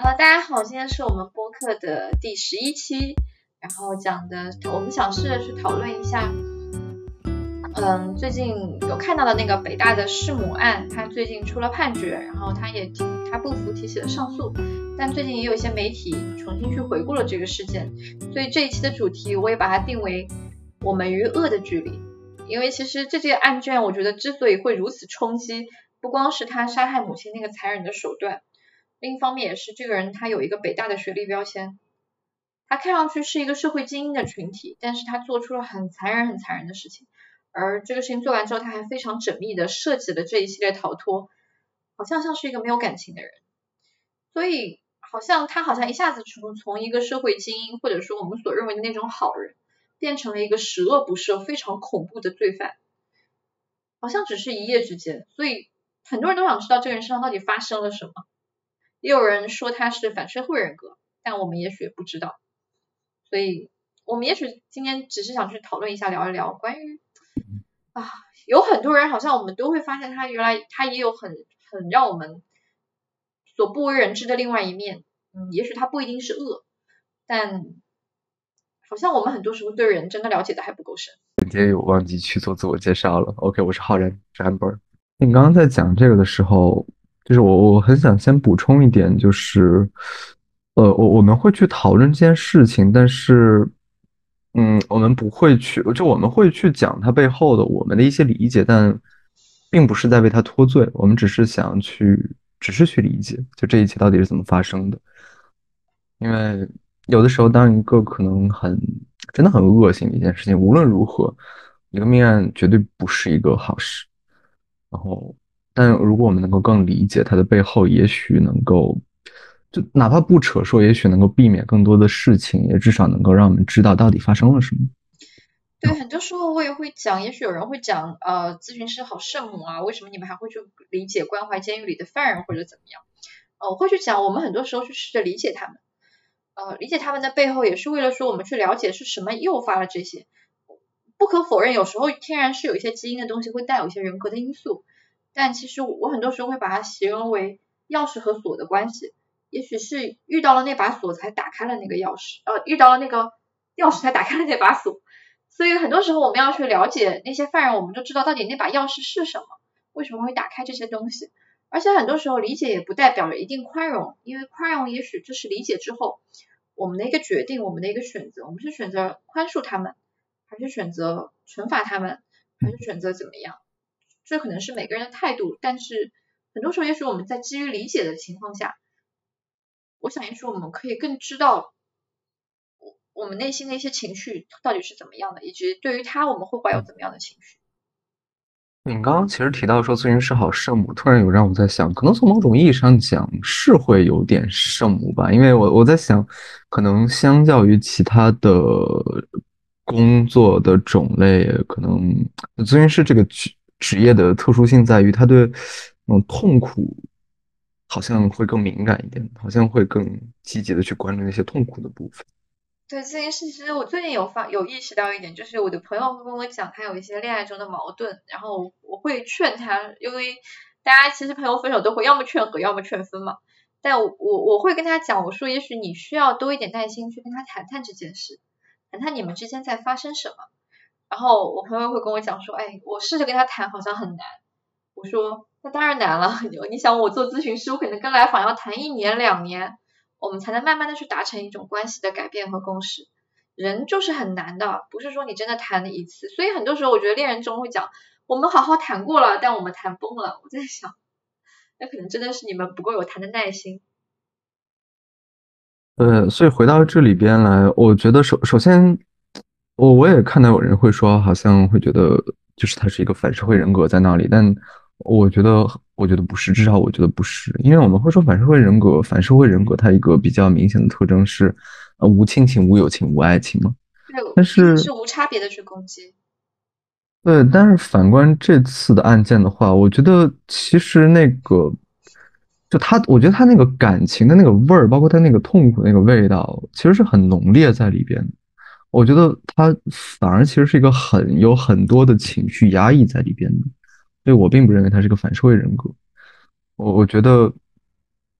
呃，大家好，今天是我们播客的第十一期，然后讲的我们想试着去讨论一下，嗯，最近有看到的那个北大的弑母案，他最近出了判决，然后他也提他不服提起了上诉，但最近也有一些媒体重新去回顾了这个事件，所以这一期的主题我也把它定为我们与恶的距离，因为其实这件案卷我觉得之所以会如此冲击，不光是他杀害母亲那个残忍的手段。另一方面也是，这个人他有一个北大的学历标签，他看上去是一个社会精英的群体，但是他做出了很残忍、很残忍的事情。而这个事情做完之后，他还非常缜密的设计了这一系列逃脱，好像像是一个没有感情的人。所以，好像他好像一下子从从一个社会精英，或者说我们所认为的那种好人，变成了一个十恶不赦、非常恐怖的罪犯，好像只是一夜之间。所以，很多人都想知道这个人身上到底发生了什么。也有人说他是反社会人格，但我们也许不知道，所以我们也许今天只是想去讨论一下，聊一聊关于啊，有很多人好像我们都会发现他原来他也有很很让我们所不为人知的另外一面，嗯，也许他不一定是恶，但好像我们很多时候对人真的了解的还不够深。今天有忘记去做自我介绍了，OK，我是浩然，是 Amber。你刚刚在讲这个的时候。就是我我很想先补充一点，就是，呃，我我们会去讨论这件事情，但是，嗯，我们不会去，就我们会去讲它背后的我们的一些理解，但并不是在为他脱罪，我们只是想去，只是去理解，就这一切到底是怎么发生的。因为有的时候，当一个可能很真的很恶性的一件事情，无论如何，一个命案绝对不是一个好事，然后。但如果我们能够更理解它的背后，也许能够，就哪怕不扯说，也许能够避免更多的事情，也至少能够让我们知道到底发生了什么。对，很多时候我也会讲，也许有人会讲，呃，咨询师好圣母啊，为什么你们还会去理解关怀监狱里的犯人或者怎么样？呃，我会去讲，我们很多时候去试着理解他们，呃，理解他们的背后，也是为了说我们去了解是什么诱发了这些。不可否认，有时候天然是有一些基因的东西会带有一些人格的因素。但其实我很多时候会把它形容为钥匙和锁的关系，也许是遇到了那把锁才打开了那个钥匙，呃，遇到了那个钥匙才打开了那把锁。所以很多时候我们要去了解那些犯人，我们就知道到底那把钥匙是什么，为什么会打开这些东西。而且很多时候理解也不代表着一定宽容，因为宽容也许就是理解之后我们的一个决定，我们的一个选择，我们是选择宽恕他们，还是选择惩罚他们，还是选择怎么样？这可能是每个人的态度，但是很多时候，也许我们在基于理解的情况下，我想也许我们可以更知道我我们内心的一些情绪到底是怎么样的，以及对于他我们会怀有怎么样的情绪。你刚刚其实提到说咨询师好圣母，突然有让我在想，可能从某种意义上讲是会有点圣母吧，因为我我在想，可能相较于其他的工作的种类，可能咨询师这个职业的特殊性在于，他对那种痛苦好像会更敏感一点，好像会更积极的去关注那些痛苦的部分。对这件事，其实我最近有发有意识到一点，就是我的朋友会跟我讲，他有一些恋爱中的矛盾，然后我会劝他，因为大家其实朋友分手都会要么劝和，要么劝分嘛。但我我会跟他讲，我说也许你需要多一点耐心去跟他谈谈这件事，谈谈你们之间在发生什么。然后我朋友会跟我讲说，哎，我试着跟他谈，好像很难。我说，那当然难了。你想我做咨询师，我可能跟来访要谈一年两年，我们才能慢慢的去达成一种关系的改变和共识。人就是很难的，不是说你真的谈了一次。所以很多时候，我觉得恋人中会讲，我们好好谈过了，但我们谈崩了。我在想，那可能真的是你们不够有谈的耐心。呃，所以回到这里边来，我觉得首首先。我我也看到有人会说，好像会觉得就是他是一个反社会人格在那里，但我觉得我觉得不是，至少我觉得不是，因为我们会说反社会人格，反社会人格它一个比较明显的特征是，呃，无亲情、无友情、无爱情嘛。但是是无差别的去攻击。对，但是反观这次的案件的话，我觉得其实那个，就他，我觉得他那个感情的那个味儿，包括他那个痛苦那个味道，其实是很浓烈在里边的。我觉得他反而其实是一个很有很多的情绪压抑在里边的，所以我并不认为他是个反社会人格。我我觉得，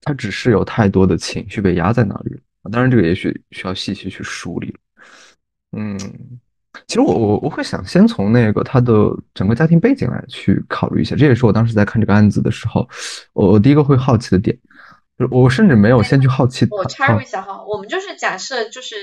他只是有太多的情绪被压在那里了。当然，这个也许需要细细去梳理。嗯，其实我我我会想先从那个他的整个家庭背景来去考虑一下，这也是我当时在看这个案子的时候，我我第一个会好奇的点。我甚至没有先去好奇。我插入一下哈，我们就是假设就是。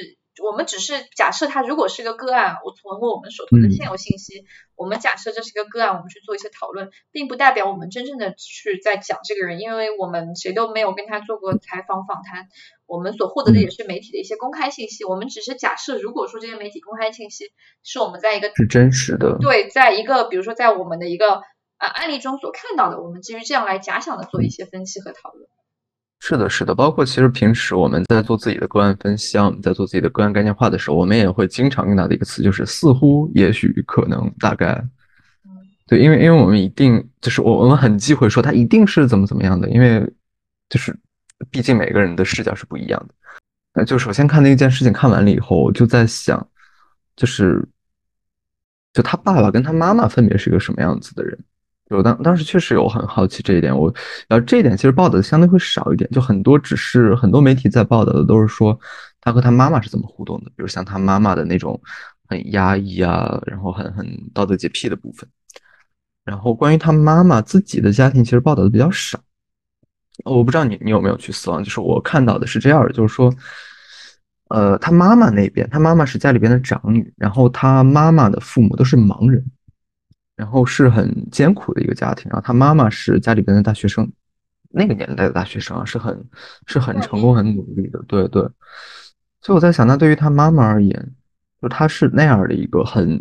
我们只是假设他如果是一个个案，我从我们手头的现有信息，我们假设这是一个个案，我们去做一些讨论，并不代表我们真正的去在讲这个人，因为我们谁都没有跟他做过采访访谈，我们所获得的也是媒体的一些公开信息。我们只是假设，如果说这些媒体公开信息是我们在一个是真实的，对，在一个比如说在我们的一个呃案例中所看到的，我们基于这样来假想的做一些分析和讨论。是的，是的，包括其实平时我们在做自己的个案分析，我们在做自己的个案概念化的时候，我们也会经常用到的一个词，就是似乎、也许、可能、大概。对，因为因为我们一定就是我我们很忌讳说它一定是怎么怎么样的，因为就是毕竟每个人的视角是不一样的。那就首先看那件事情看完了以后，我就在想，就是就他爸爸跟他妈妈分别是一个什么样子的人。我当当时确实有很好奇这一点，我然后这一点其实报道的相对会少一点，就很多只是很多媒体在报道的都是说他和他妈妈是怎么互动的，比如像他妈妈的那种很压抑啊，然后很很道德洁癖的部分，然后关于他妈妈自己的家庭其实报道的比较少，我不知道你你有没有去死亡，就是我看到的是这样的，就是说，呃，他妈妈那边，他妈妈是家里边的长女，然后他妈妈的父母都是盲人。然后是很艰苦的一个家庭，然后他妈妈是家里边的大学生，那个年代的大学生啊，是很是很成功、很努力的，对对。所以我在想，那对于他妈妈而言，就他是那样的一个很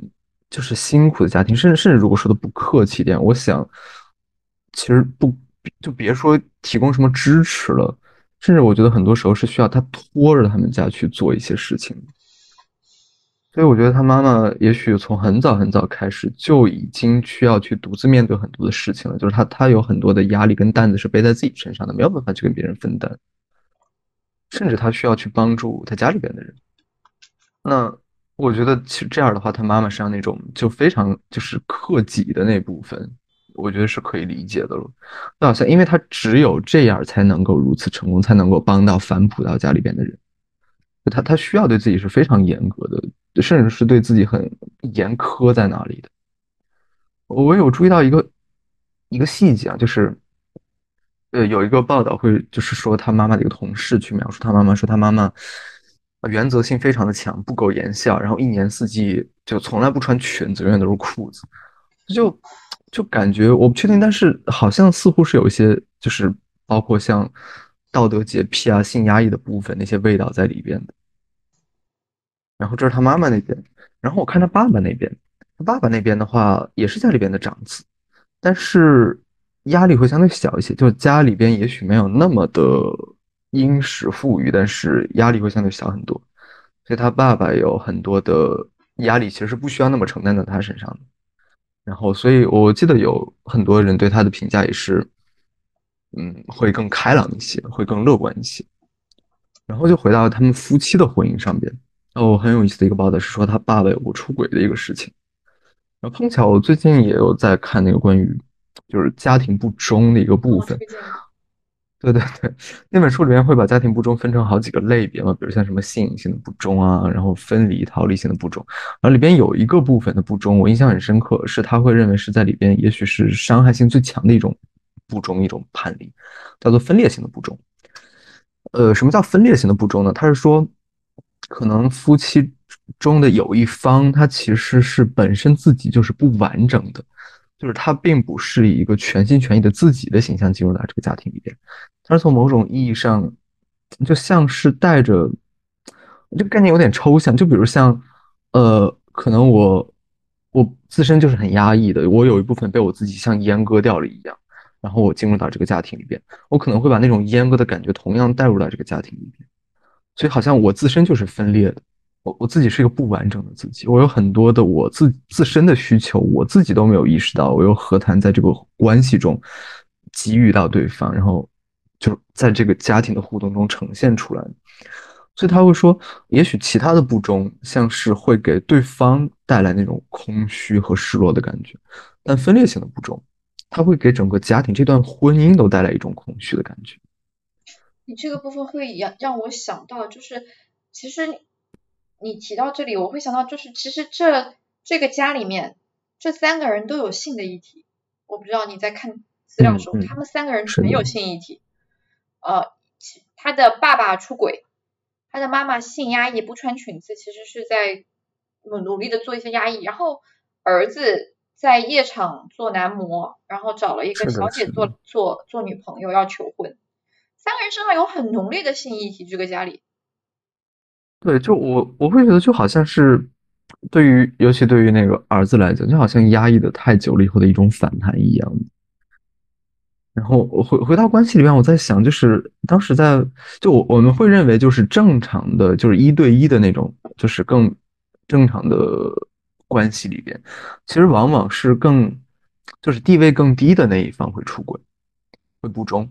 就是辛苦的家庭，甚至甚至如果说的不客气点，我想，其实不就别说提供什么支持了，甚至我觉得很多时候是需要他拖着他们家去做一些事情。所以我觉得他妈妈也许从很早很早开始就已经需要去独自面对很多的事情了，就是他他有很多的压力跟担子是背在自己身上的，没有办法去跟别人分担，甚至他需要去帮助他家里边的人。那我觉得其实这样的话，他妈妈身上那种就非常就是克己的那部分，我觉得是可以理解的了。那好像因为他只有这样才能够如此成功，才能够帮到反哺到家里边的人，他他需要对自己是非常严格的。甚至是对自己很严苛在哪里的。我有注意到一个一个细节啊，就是呃有一个报道会就是说他妈妈的一个同事去描述他妈妈说他妈妈原则性非常的强，不苟言笑，然后一年四季就从来不穿裙子，永远都是裤子，就就感觉我不确定，但是好像似乎是有一些就是包括像道德洁癖啊、性压抑的部分那些味道在里边的。然后这是他妈妈那边，然后我看他爸爸那边，他爸爸那边的话也是家里边的长子，但是压力会相对小一些，就家里边也许没有那么的殷实富裕，但是压力会相对小很多，所以他爸爸有很多的压力其实是不需要那么承担在他身上的。然后，所以我记得有很多人对他的评价也是，嗯，会更开朗一些，会更乐观一些。然后就回到他们夫妻的婚姻上边。哦，很有意思的一个报道是说他爸爸有过出轨的一个事情，然后碰巧我最近也有在看那个关于就是家庭不忠的一个部分。对对对，那本书里面会把家庭不忠分成好几个类别嘛，比如像什么吸引性的不忠啊，然后分离逃离性的不忠，然后里边有一个部分的不忠，我印象很深刻，是他会认为是在里边也许是伤害性最强的一种不忠一种叛离，叫做分裂性的不忠。呃，什么叫分裂性的不忠呢？他是说。可能夫妻中的有一方，他其实是本身自己就是不完整的，就是他并不是以一个全心全意的自己的形象进入到这个家庭里边，他是从某种意义上，就像是带着这个概念有点抽象，就比如像，呃，可能我我自身就是很压抑的，我有一部分被我自己像阉割掉了一样，然后我进入到这个家庭里边，我可能会把那种阉割的感觉同样带入到这个家庭里边。所以好像我自身就是分裂的，我我自己是一个不完整的自己，我有很多的我自自身的需求，我自己都没有意识到，我又何谈在这个关系中给予到对方，然后就在这个家庭的互动中呈现出来。所以他会说，也许其他的不忠像是会给对方带来那种空虚和失落的感觉，但分裂性的不忠，他会给整个家庭这段婚姻都带来一种空虚的感觉。你这个部分会让让我想到，就是其实你提到这里，我会想到，就是其实这这个家里面这三个人都有性的议题。我不知道你在看资料的时候，他们三个人全有性议题。呃，他的爸爸出轨，他的妈妈性压抑，不穿裙子，其实是在努努力的做一些压抑。然后儿子在夜场做男模，然后找了一个小姐做做做女朋友，要求婚。三个人身上有很浓烈的性议题，这个家里。对，就我我会觉得就好像是，对于尤其对于那个儿子来讲，就好像压抑的太久了以后的一种反弹一样。然后回回到关系里面，我在想，就是当时在就我我们会认为就是正常的，就是一对一的那种，就是更正常的关系里边，其实往往是更就是地位更低的那一方会出轨，会不忠。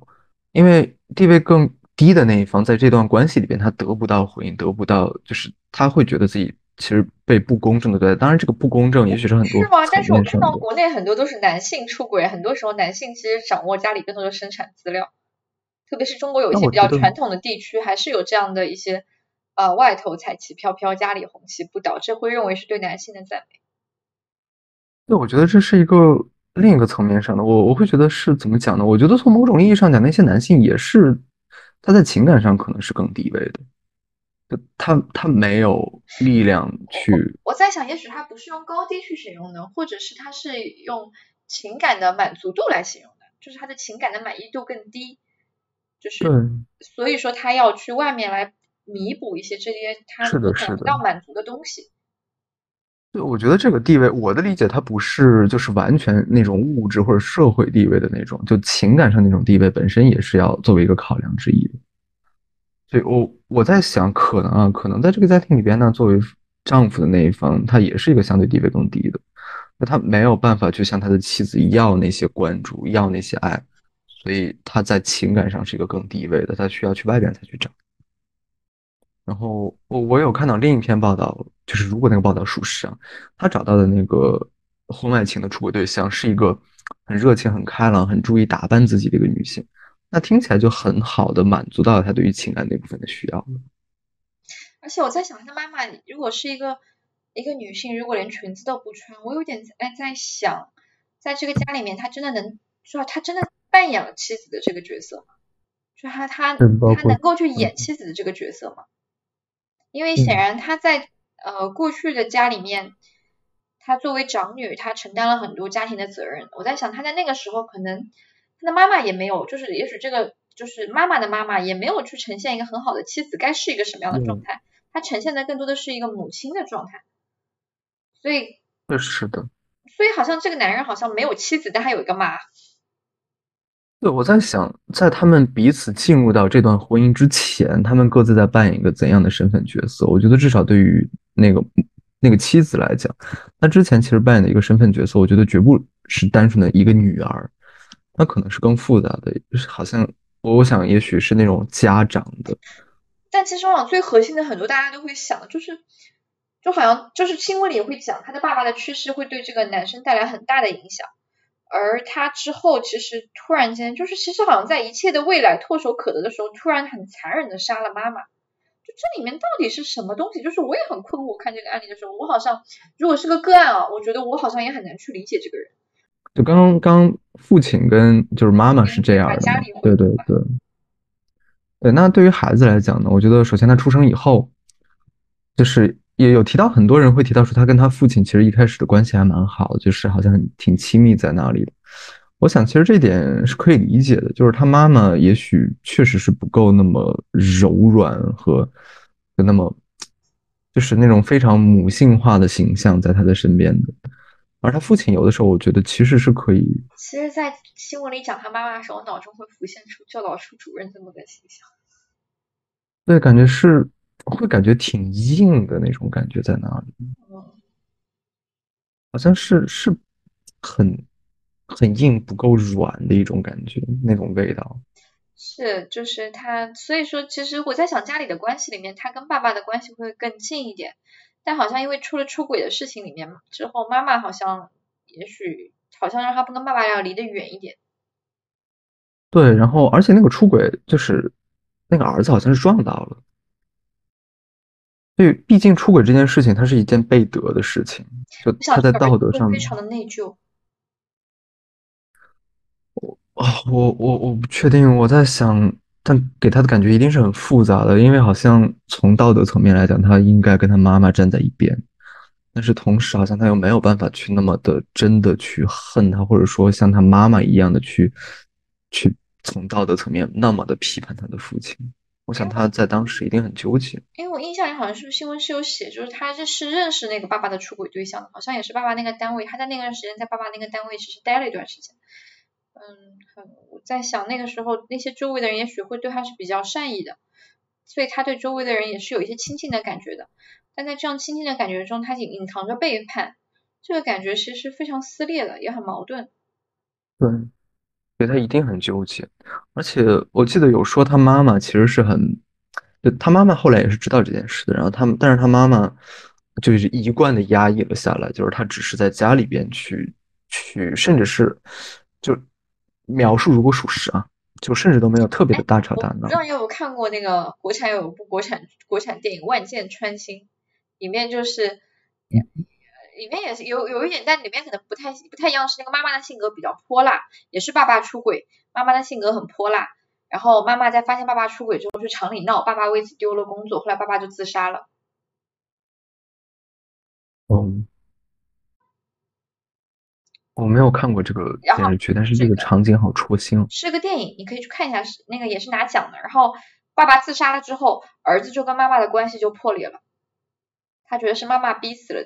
因为地位更低的那一方，在这段关系里边，他得不到回应，得不到，就是他会觉得自己其实被不公正的对待。当然，这个不公正也许是很多是吗？但是我看到国内很多都是男性出轨，很多时候男性其实掌握家里更多的生产资料，特别是中国有一些比较传统的地区，还是有这样的一些呃外头彩旗飘飘，家里红旗不倒，这会认为是对男性的赞美。那，我觉得这是一个。另一个层面上的，我我会觉得是怎么讲呢？我觉得从某种意义上讲，那些男性也是他在情感上可能是更低位的，他他没有力量去。我在想，也许他不是用高低去形容的，或者是他是用情感的满足度来形容的，就是他的情感的满意度更低，就是所以说他要去外面来弥补一些这些他得不到满足的东西。对，我觉得这个地位，我的理解，它不是就是完全那种物质或者社会地位的那种，就情感上那种地位本身也是要作为一个考量之一。所以，我我在想，可能啊，可能在这个家庭里边呢，作为丈夫的那一方，他也是一个相对地位更低的，那他没有办法去向他的妻子要那些关注，要那些爱，所以他在情感上是一个更低位的，他需要去外边才去找。然后我我有看到另一篇报道，就是如果那个报道属实啊，他找到的那个婚外情的出轨对象是一个很热情、很开朗、很注意打扮自己的一个女性，那听起来就很好的满足到了他对于情感那部分的需要。而且我在想，他妈妈如果是一个一个女性，如果连裙子都不穿，我有点哎在想，在这个家里面，他真的能说他真的扮演了妻子的这个角色吗？就他他他能够去演妻子的这个角色吗？因为显然他在呃过去的家里面，他作为长女，她承担了很多家庭的责任。我在想，她在那个时候可能她的妈妈也没有，就是也许这个就是妈妈的妈妈也没有去呈现一个很好的妻子该是一个什么样的状态，她呈现的更多的是一个母亲的状态。所以，是的。所以好像这个男人好像没有妻子，但他有一个妈。对，我在想，在他们彼此进入到这段婚姻之前，他们各自在扮演一个怎样的身份角色？我觉得至少对于那个那个妻子来讲，她之前其实扮演的一个身份角色，我觉得绝不是单纯的一个女儿，那可能是更复杂的，就是好像我我想，也许是那种家长的。但其实往往最核心的很多大家都会想，就是就好像就是新闻里也会讲，他的爸爸的去世会对这个男生带来很大的影响。而他之后其实突然间，就是其实好像在一切的未来唾手可得的时候，突然很残忍的杀了妈妈。就这里面到底是什么东西？就是我也很困惑。看这个案例的时候，我好像如果是个个案啊，我觉得我好像也很难去理解这个人。就刚刚父亲跟就是妈妈是这样的，对对对。对，那对于孩子来讲呢，我觉得首先他出生以后，就是。也有提到，很多人会提到说，他跟他父亲其实一开始的关系还蛮好，就是好像挺亲密在那里的。我想，其实这点是可以理解的，就是他妈妈也许确实是不够那么柔软和那么，就是那种非常母性化的形象在他的身边的。而他父亲有的时候，我觉得其实是可以。其实，在新闻里讲他妈妈的时候，我脑中会浮现出教导处主任这么个形象。对，感觉是。会感觉挺硬的那种感觉在那里？嗯好像是是很很硬不够软的一种感觉，那种味道。是，就是他，所以说，其实我在想家里的关系里面，他跟爸爸的关系会更近一点，但好像因为出了出轨的事情里面之后，妈妈好像也许好像让他不跟爸爸要离得远一点。对，然后而且那个出轨就是。那个儿子好像是撞到了。对，毕竟出轨这件事情，它是一件背德的事情，就他在道德上非常的内疚。啊，我我我不确定，我在想，但给他的感觉一定是很复杂的，因为好像从道德层面来讲，他应该跟他妈妈站在一边，但是同时好像他又没有办法去那么的真的去恨他，或者说像他妈妈一样的去去从道德层面那么的批判他的父亲。我想他在当时一定很纠结，因为我印象里好像是不是新闻是有写，就是他这是认识那个爸爸的出轨对象，好像也是爸爸那个单位，他在那段时间在爸爸那个单位其实待了一段时间。嗯，我在想那个时候那些周围的人也许会对他是比较善意的，所以他对周围的人也是有一些亲近的感觉的。但在这样亲近的感觉中，他隐隐藏着背叛，这个感觉其实非常撕裂的，也很矛盾。对。所以他一定很纠结，而且我记得有说他妈妈其实是很，就他妈妈后来也是知道这件事的，然后他们，但是他妈妈就是一贯的压抑了下来，就是他只是在家里边去去，甚至是就描述如果属实啊，就甚至都没有特别的大吵大闹。不知道你有没有看过那个国产有一部国产国产电影《万箭穿心》，里面就是。里面也是有有一点，但里面可能不太不太一样，是那个妈妈的性格比较泼辣，也是爸爸出轨，妈妈的性格很泼辣，然后妈妈在发现爸爸出轨之后去厂里闹，爸爸为此丢了工作，后来爸爸就自杀了。嗯，我没有看过这个电视剧，但是这个场景好戳心。是个电影，你可以去看一下，是那个也是拿奖的。然后爸爸自杀了之后，儿子就跟妈妈的关系就破裂了，他觉得是妈妈逼死了。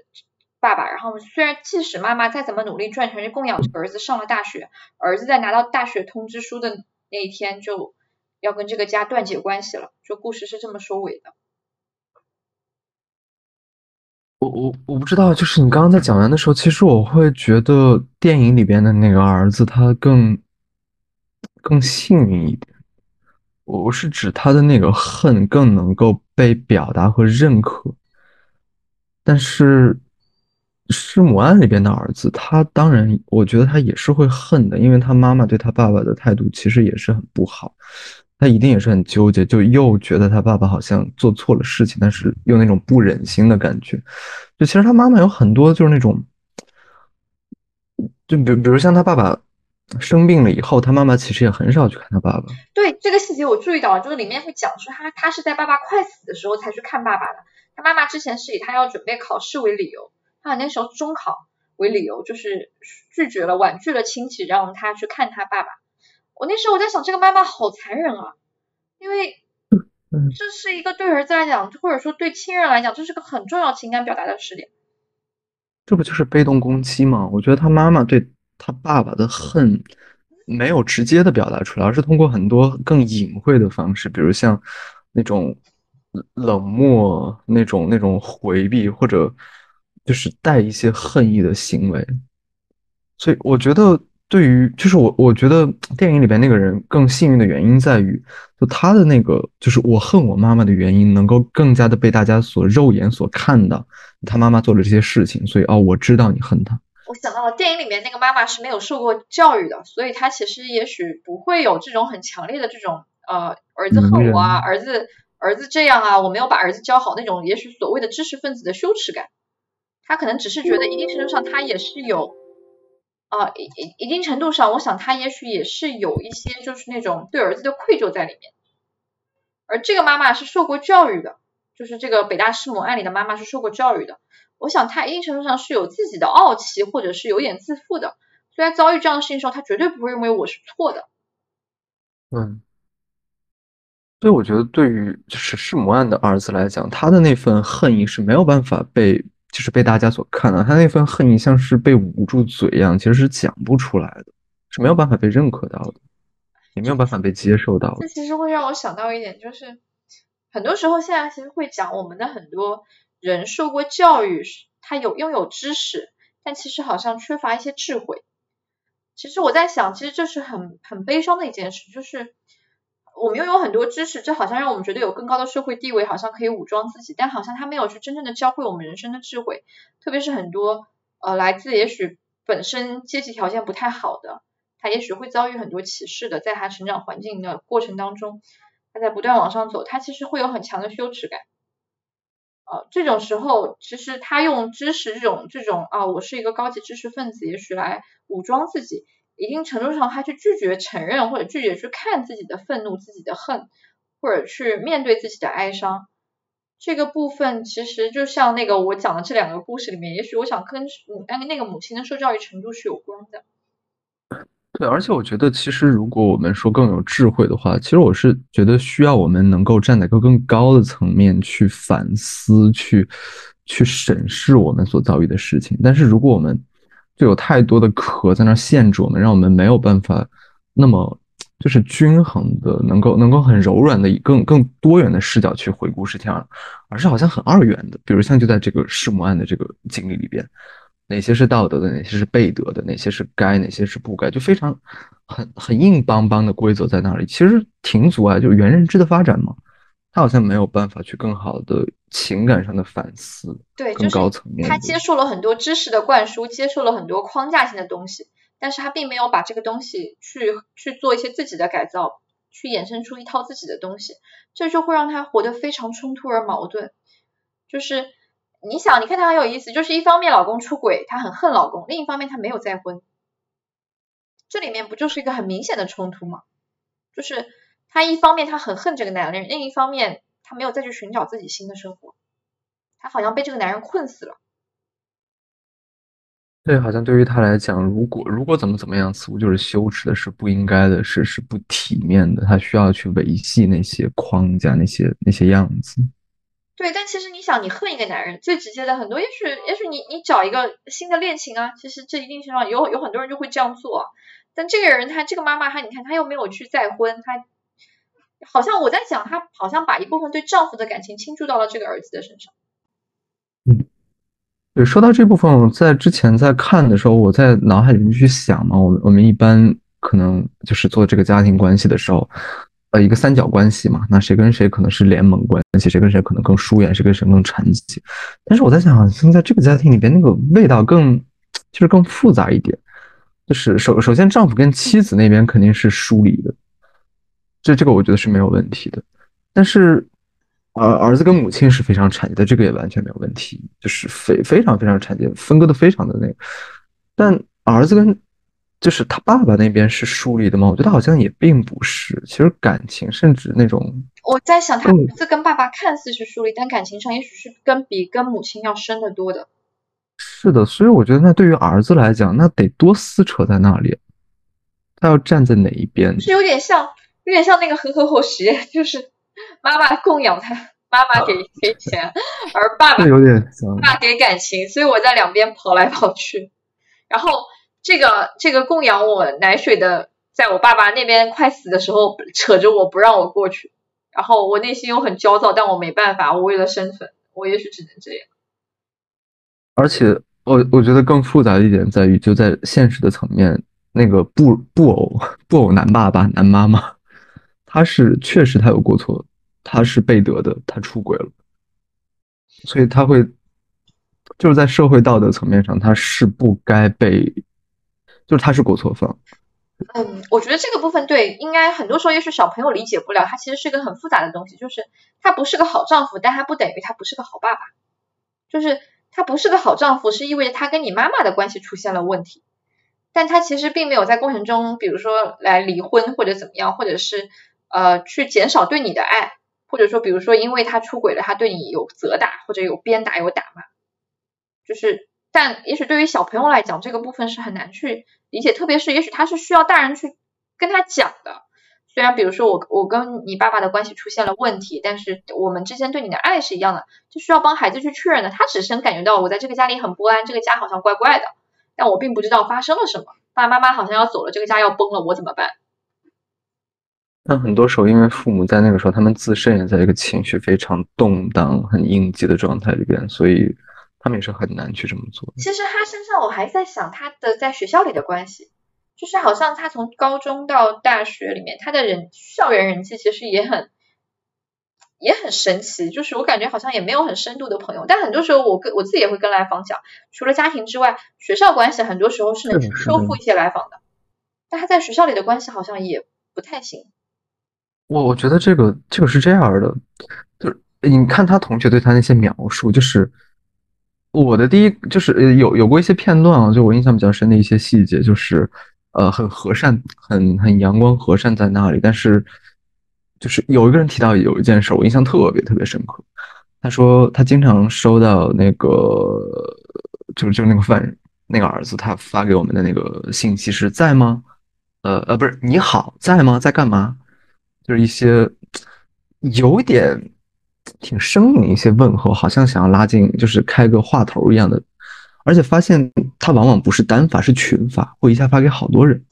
爸爸，然后虽然即使妈妈再怎么努力赚钱去供养这个儿子上了大学，儿子在拿到大学通知书的那一天就要跟这个家断绝关系了。就故事是这么收尾的。我我我不知道，就是你刚刚在讲完的时候，其实我会觉得电影里边的那个儿子他更更幸运一点。我是指他的那个恨更能够被表达和认可，但是。弑母案里边的儿子，他当然，我觉得他也是会恨的，因为他妈妈对他爸爸的态度其实也是很不好，他一定也是很纠结，就又觉得他爸爸好像做错了事情，但是又那种不忍心的感觉。就其实他妈妈有很多就是那种，就比比如像他爸爸生病了以后，他妈妈其实也很少去看他爸爸。对这个细节我注意到了，就是里面会讲说他他是在爸爸快死的时候才去看爸爸的，他妈妈之前是以他要准备考试为理由。他那时候中考为理由，就是拒绝了婉拒了亲戚，让他去看他爸爸。我那时候我在想，这个妈妈好残忍啊，因为这是一个对儿子来讲，或者说对亲人来讲，这是个很重要情感表达的时点。这不就是被动攻击吗？我觉得他妈妈对他爸爸的恨没有直接的表达出来，而是通过很多更隐晦的方式，比如像那种冷漠、那种那种回避或者。就是带一些恨意的行为，所以我觉得，对于就是我，我觉得电影里边那个人更幸运的原因在于，就他的那个就是我恨我妈妈的原因，能够更加的被大家所肉眼所看到。他妈妈做了这些事情，所以哦，我知道你恨他。我想到了电影里面那个妈妈是没有受过教育的，所以她其实也许不会有这种很强烈的这种呃儿子恨我啊，儿子儿子这样啊，我没有把儿子教好那种也许所谓的知识分子的羞耻感。他可能只是觉得一定程度上他也是有，啊一一定程度上，我想他也许也是有一些就是那种对儿子的愧疚在里面。而这个妈妈是受过教育的，就是这个北大弑母案里的妈妈是受过教育的。我想她一定程度上是有自己的傲气，或者是有点自负的。所以遭遇这样的事情时候，她绝对不会认为我是错的。嗯，所以我觉得对于就是弑母案的儿子来讲，他的那份恨意是没有办法被。就是被大家所看到，他那份恨意像是被捂住嘴一样，其实是讲不出来的，是没有办法被认可到的，也没有办法被接受到的。这其实会让我想到一点，就是很多时候现在其实会讲我们的很多人受过教育，他有拥有知识，但其实好像缺乏一些智慧。其实我在想，其实这是很很悲伤的一件事，就是。我们拥有很多知识，这好像让我们觉得有更高的社会地位，好像可以武装自己，但好像他没有去真正的教会我们人生的智慧。特别是很多呃来自也许本身阶级条件不太好的，他也许会遭遇很多歧视的，在他成长环境的过程当中，他在不断往上走，他其实会有很强的羞耻感。呃，这种时候，其实他用知识这种这种啊，我是一个高级知识分子，也许来武装自己，一定程度上他去拒绝承认或者拒绝去看自己的愤怒、自己的恨，或者去面对自己的哀伤。这个部分其实就像那个我讲的这两个故事里面，也许我想跟母跟那个母亲的受教育程度是有关的。对，而且我觉得，其实如果我们说更有智慧的话，其实我是觉得需要我们能够站在一个更高的层面去反思、去去审视我们所遭遇的事情。但是如果我们就有太多的壳在那限制我们，让我们没有办法那么就是均衡的，能够能够很柔软的以更更多元的视角去回顾事情，而是好像很二元的。比如像就在这个弑母案的这个经历里边。哪些是道德的，哪些是背德的，哪些是该，哪些是不该，就非常很很硬邦邦的规则在那里，其实挺阻碍就原认知的发展嘛。他好像没有办法去更好的情感上的反思，对，更高层面。他接受了很多知识的灌输，接受了很多框架性的东西，但是他并没有把这个东西去去做一些自己的改造，去衍生出一套自己的东西，这就会让他活得非常冲突而矛盾，就是。你想，你看他很有意思，就是一方面老公出轨，他很恨老公；另一方面他没有再婚，这里面不就是一个很明显的冲突吗？就是她一方面她很恨这个男人，另一方面她没有再去寻找自己新的生活，她好像被这个男人困死了。对，好像对于她来讲，如果如果怎么怎么样，似乎就是羞耻的，是不应该的，是是不体面的，她需要去维系那些框架，那些那些样子。对，但其实你想，你恨一个男人，最直接的很多，也许也许你你找一个新的恋情啊，其实这一定程度上有有很多人就会这样做。但这个人他这个妈妈他你看他又没有去再婚，他好像我在想他好像把一部分对丈夫的感情倾注到了这个儿子的身上。嗯，对，说到这部分，我在之前在看的时候，我在脑海里面去想嘛，我们我们一般可能就是做这个家庭关系的时候。呃，一个三角关系嘛，那谁跟谁可能是联盟关系，谁跟谁可能更疏远，谁跟谁更沉寂。但是我在想，现在这个家庭里边，那个味道更就是更复杂一点。就是首首先，丈夫跟妻子那边肯定是疏离的，这这个我觉得是没有问题的。但是，儿儿子跟母亲是非常产的，这个也完全没有问题，就是非非常非常产的，分割的非常的那个。但儿子跟就是他爸爸那边是疏离的吗？我觉得好像也并不是。其实感情甚至那种，我在想，他儿子跟爸爸看似是疏离，但感情上也许是跟比跟母亲要深得多的。是的，所以我觉得那对于儿子来讲，那得多撕扯在那里。他要站在哪一边？是有点像，有点像那个和合伙实验，就是妈妈供养他，妈妈给给钱，而爸爸有点像，爸给感情，所以我在两边跑来跑去，然后。这个这个供养我奶水的，在我爸爸那边快死的时候，扯着我不让我过去，然后我内心又很焦躁，但我没办法，我为了生存，我也许只能这样。而且我我觉得更复杂的一点在于，就在现实的层面，那个布布偶布偶男爸爸男妈妈，他是确实他有过错，他是背德的，他出轨了，所以他会就是在社会道德层面上，他是不该被。就是他是过错方。嗯，我觉得这个部分对，应该很多时候也许小朋友理解不了，他其实是一个很复杂的东西。就是他不是个好丈夫，但他不等于他不是个好爸爸。就是他不是个好丈夫，是意味着他跟你妈妈的关系出现了问题，但他其实并没有在过程中，比如说来离婚或者怎么样，或者是呃去减少对你的爱，或者说比如说因为他出轨了，他对你有责打或者有鞭打有打骂，就是。但也许对于小朋友来讲，这个部分是很难去理解，特别是也许他是需要大人去跟他讲的。虽然比如说我我跟你爸爸的关系出现了问题，但是我们之间对你的爱是一样的，就需要帮孩子去确认的。他只是感觉到我在这个家里很不安，这个家好像怪怪的，但我并不知道发生了什么。爸爸妈妈好像要走了，这个家要崩了，我怎么办？那很多时候，因为父母在那个时候，他们自身也在一个情绪非常动荡、很应激的状态里边，所以。他们也是很难去这么做。其实他身上，我还在想他的在学校里的关系，就是好像他从高中到大学里面，他的人校园人际其实也很也很神奇。就是我感觉好像也没有很深度的朋友，但很多时候我跟我自己也会跟来访讲，除了家庭之外，学校关系很多时候是能修复一些来访的。但他在学校里的关系好像也不太行。我我觉得这个这个是这样的，就是你看他同学对他那些描述，就是我的第一就是有有过一些片段啊，就我印象比较深的一些细节，就是呃很和善，很很阳光和善在那里，但是就是有一个人提到有一件事，我印象特别特别深刻。他说他经常收到那个就是就是那个犯人那个儿子他发给我们的那个信息是在吗？呃呃不是你好在吗？在干嘛？就是一些有点挺生硬的一些问候，好像想要拉近，就是开个话头一样的。而且发现他往往不是单发，是群发，会一下发给好多人。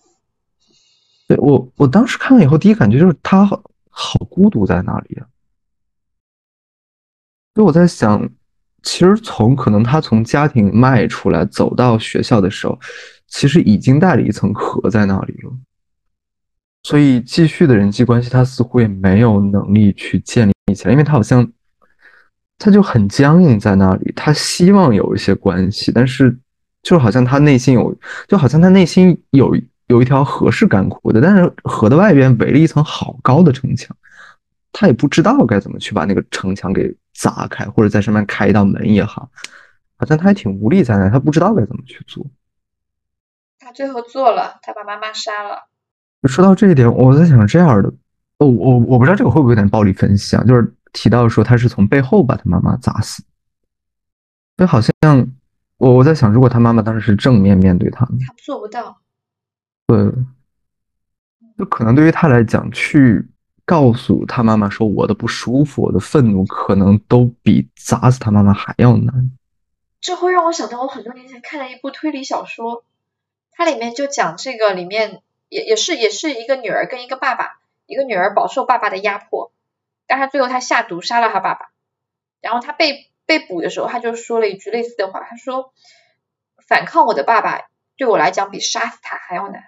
对我，我当时看了以后，第一感觉就是他好孤独在那里啊。所以我在想，其实从可能他从家庭迈出来走到学校的时候，其实已经带了一层壳在那里了。所以继续的人际关系，他似乎也没有能力去建立起来，因为他好像他就很僵硬在那里。他希望有一些关系，但是就好像他内心有，就好像他内心有有一条河是干枯的，但是河的外边围了一层好高的城墙，他也不知道该怎么去把那个城墙给砸开，或者在上面开一道门也好，好像他还挺无力在那，他不知道该怎么去做。他最后做了，他把妈妈杀了。说到这一点，我在想这样的，哦，我我不知道这个会不会有点暴力分析啊？就是提到说他是从背后把他妈妈砸死，就好像我我在想，如果他妈妈当时是正面面对他，他做不到。对，就可能对于他来讲，去告诉他妈妈说我的不舒服、我的愤怒，可能都比砸死他妈妈还要难。这会让我想到我很多年前看了一部推理小说，它里面就讲这个里面。也也是也是一个女儿跟一个爸爸，一个女儿饱受爸爸的压迫，但是最后他下毒杀了他爸爸，然后他被被捕的时候，他就说了一句类似的话，他说反抗我的爸爸对我来讲比杀死他还要难。